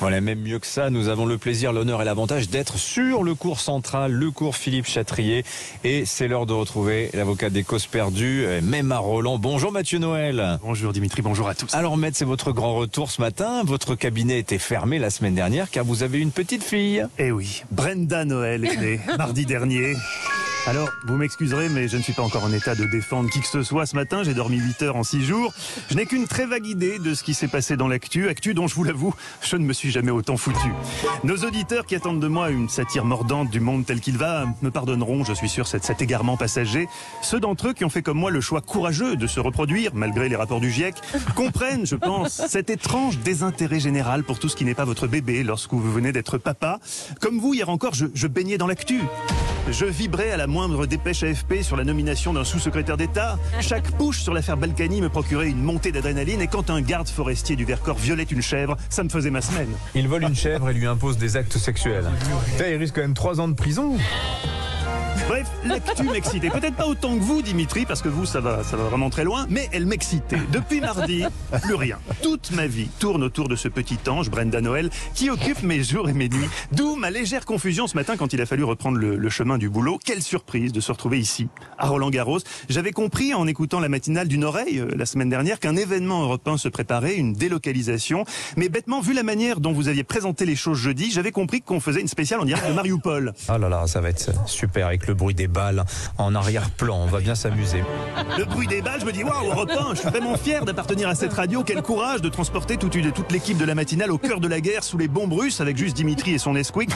Voilà, même mieux que ça, nous avons le plaisir, l'honneur et l'avantage d'être sur le cours central, le cours Philippe Chatrier. Et c'est l'heure de retrouver l'avocat des causes perdues, Même à Roland. Bonjour Mathieu Noël. Bonjour Dimitri, bonjour à tous. Alors Maître, c'est votre grand retour ce matin. Votre cabinet était fermé la semaine dernière car vous avez une petite fille. Eh oui, Brenda Noël est née mardi dernier. Alors, vous m'excuserez, mais je ne suis pas encore en état de défendre qui que ce soit ce matin. J'ai dormi 8 heures en 6 jours. Je n'ai qu'une très vague idée de ce qui s'est passé dans l'actu. Actu dont, je vous l'avoue, je ne me suis jamais autant foutu. Nos auditeurs qui attendent de moi une satire mordante du monde tel qu'il va me pardonneront, je suis sûr, cet, cet égarement passager. Ceux d'entre eux qui ont fait comme moi le choix courageux de se reproduire, malgré les rapports du GIEC, comprennent, je pense, cet étrange désintérêt général pour tout ce qui n'est pas votre bébé lorsque vous venez d'être papa. Comme vous, hier encore, je, je baignais dans l'actu. Je vibrais à la moindre dépêche AFP sur la nomination d'un sous-secrétaire d'État. Chaque push sur l'affaire Balkany me procurait une montée d'adrénaline et quand un garde forestier du Vercors violait une chèvre, ça me faisait ma semaine. Il vole une chèvre et lui impose des actes sexuels. il risque quand même 3 ans de prison. Bref, l'actu m'excitait. Peut-être pas autant que vous, Dimitri, parce que vous, ça va, ça va vraiment très loin, mais elle m'excitait. Depuis mardi, plus rien. Toute ma vie tourne autour de ce petit ange, Brenda Noël, qui occupe mes jours et mes nuits. D'où ma légère confusion ce matin quand il a fallu reprendre le, chemin du boulot. Quelle surprise de se retrouver ici, à Roland-Garros. J'avais compris, en écoutant la matinale d'une oreille, euh, la semaine dernière, qu'un événement européen se préparait, une délocalisation. Mais bêtement, vu la manière dont vous aviez présenté les choses jeudi, j'avais compris qu'on faisait une spéciale en direct de Mariupol. Ah là là, ça va être super avec le bruit des balles en arrière-plan. On va bien s'amuser. Le bruit des balles, je me dis, waouh, Europe 1, je suis vraiment fier d'appartenir à cette radio. Quel courage de transporter toute, l'équipe de la matinale au cœur de la guerre sous les bombes russes avec juste Dimitri et son Nesquik.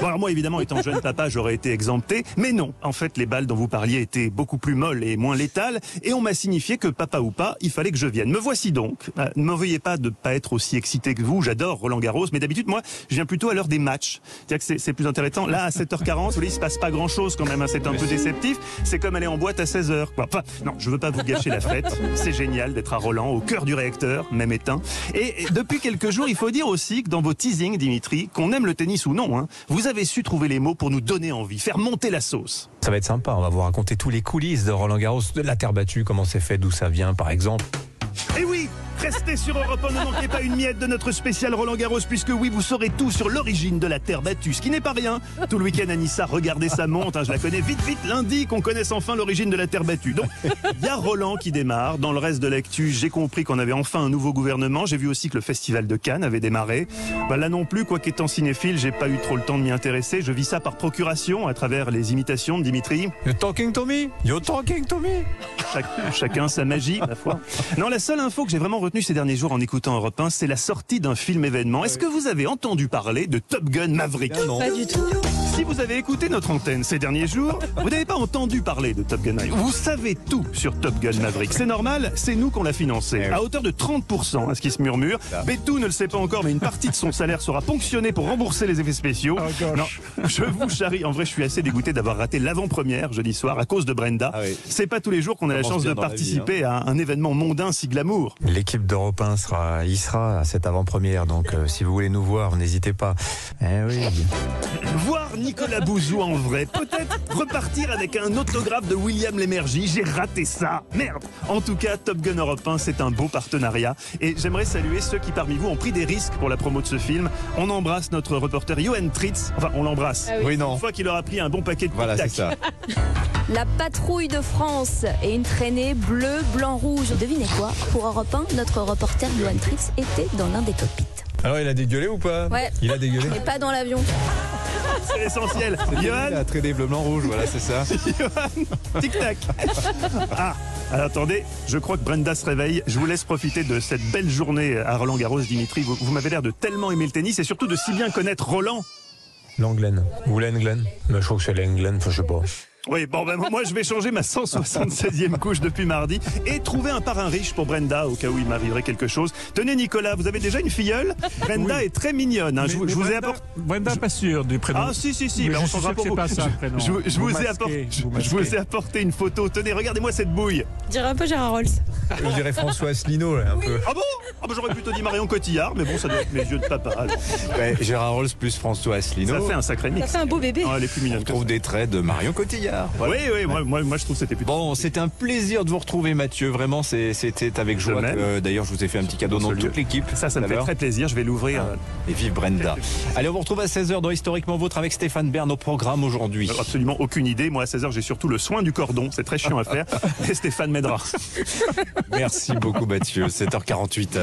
Bon, alors moi, évidemment, étant jeune papa, j'aurais été exempté. Mais non, en fait, les balles dont vous parliez étaient beaucoup plus molles et moins létales. Et on m'a signifié que papa ou pas, il fallait que je vienne. Me voici donc. Euh, ne m'en veuillez pas de pas être aussi excité que vous. J'adore Roland Garros. Mais d'habitude, moi, je viens plutôt à l'heure des matchs. C'est- plus intéressant. Là, à 7h40, vous voyez, il se passe pas grand chose quand même. hein. C'est un peu déceptif. C'est comme aller en boîte à 16h. Quoi. Enfin, non, je veux pas vous gâcher la fête. C'est génial d'être à Roland, au cœur du réacteur, même éteint. Et et depuis quelques jours, il faut dire aussi que dans vos teasings, Dimitri, qu'on aime le tennis ou non, hein, vous avez su trouver les mots pour nous donner envie, faire monter la sauce. Ça va être sympa. On va vous raconter tous les coulisses de Roland Garros, de la terre battue, comment c'est fait, d'où ça vient, par exemple. Et oui, restez sur Europe 1, ne manquez pas une miette de notre spécial Roland Garros, puisque oui, vous saurez tout sur l'origine de la terre battue, ce qui n'est pas rien. Tout le week-end à Nissa, regardez sa monte, hein, je la connais vite, vite, lundi, qu'on connaisse enfin l'origine de la terre battue. Donc, il y a Roland qui démarre. Dans le reste de l'actu, j'ai compris qu'on avait enfin un nouveau gouvernement. J'ai vu aussi que le festival de Cannes avait démarré. Bah, là non plus, quoi qu'étant cinéphile, j'ai pas eu trop le temps de m'y intéresser. Je vis ça par procuration, à travers les imitations de Dimitri. You talking to me? You talking to me? Chacun sa magie, ma foi. Non, la seule info que j'ai vraiment retenue ces derniers jours en écoutant Europe 1, c'est la sortie d'un film événement. Est-ce que vous avez entendu parler de Top Gun Maverick? Non. Pas du tout. Si vous avez écouté notre antenne ces derniers jours, vous n'avez pas entendu parler de Top Gun Maverick. Vous savez tout sur Top Gun Maverick. C'est normal, c'est nous qu'on l'a financé. Eh. À hauteur de 30%, à ce qui se murmure. Bétou ne le sait pas encore, mais une partie de son salaire sera ponctionnée pour rembourser les effets spéciaux. non, je vous charrie. En vrai, je suis assez dégoûté d'avoir raté l'avant-première jeudi soir à cause de Brenda. Ah oui. C'est pas tous les jours qu'on a la chance de vie, hein. participer à un événement mondain si glamour. L'équipe d'Europe 1 sera, y sera à cette avant-première, donc euh, si vous voulez nous voir, n'hésitez pas. Eh oui. Voir Nicolas Bouzou en vrai, peut-être repartir avec un autographe de William Lémergie, j'ai raté ça, merde En tout cas, Top Gun Europe 1, c'est un beau partenariat, et j'aimerais saluer ceux qui parmi vous ont pris des risques pour la promo de ce film. On embrasse notre reporter Johan Tritz, enfin on l'embrasse. Ah oui. Oui, Une non. fois qu'il aura pris un bon paquet de Voilà, c'est ça. La patrouille de France et une traînée bleu, blanc, rouge. Devinez quoi? Pour Europe 1, notre reporter Johan Tritz était dans l'un des cockpits. Alors, il a dégueulé ou pas? Ouais. Il a dégueulé Mais pas dans l'avion. C'est l'essentiel. Il Johan, a tradé bleu, blanc, rouge, voilà, c'est ça. Johan, tic-tac. Ah, alors, attendez, je crois que Brenda se réveille. Je vous laisse profiter de cette belle journée à Roland Garros, Dimitri. Vous, vous m'avez l'air de tellement aimer le tennis et surtout de si bien connaître Roland. Langlen. Ou Lenglen. Mais je crois que c'est Lenglen, enfin, je sais pas. Oui, bon, ben, moi je vais changer ma 176e couche depuis mardi et trouver un parrain riche pour Brenda au cas où il m'arriverait quelque chose. Tenez Nicolas, vous avez déjà une filleule? Brenda Oui. est très mignonne. hein. Je, Mais- je mais vous ai Brenda- apporté. Brenda, pas sûr du prénom. Ah si si si, Mais ben, je on que pour vous. pas ça, prénom. Je, vous- je Vous vous ai masquez, apporté, je, vous je vous ai masquez. apporté une photo. Tenez, regardez-moi cette bouille. dirais un peu Gérard Rolls. Je dirais François Asselineau, là, un peu. Ah bon? Ah ben, J'aurais plutôt dit Marion Cotillard, mais bon, ça doit être mes yeux de papa. Ouais, Gérard Rolls plus François Ça Asselineau. fait un sacré Ça mix. fait un beau bébé. Ah, elle est plus mignonne On trouve ça. des traits de Marion Cotillard. Oui, oui, moi, moi, moi, je trouve que c'était plutôt. Bon, c'était un plaisir de vous retrouver, Mathieu. Vraiment, c'est- c'était avec joie. De euh, D'ailleurs, je vous ai fait un petit cadeau Dans lieu. toute l'équipe. Ça, ça me fait très plaisir. Je vais l'ouvrir. euh, Et vive Brenda. Allez, on vous retrouve à 16h dans Historiquement Vôtre avec Stéphane Bern au programme aujourd'hui. Euh, Absolument aucune idée. Moi, à 16h, j'ai surtout le soin du cordon. C'est très chiant à faire. Et Stéphane m'aidera. Merci beaucoup, Mathieu. 7h48.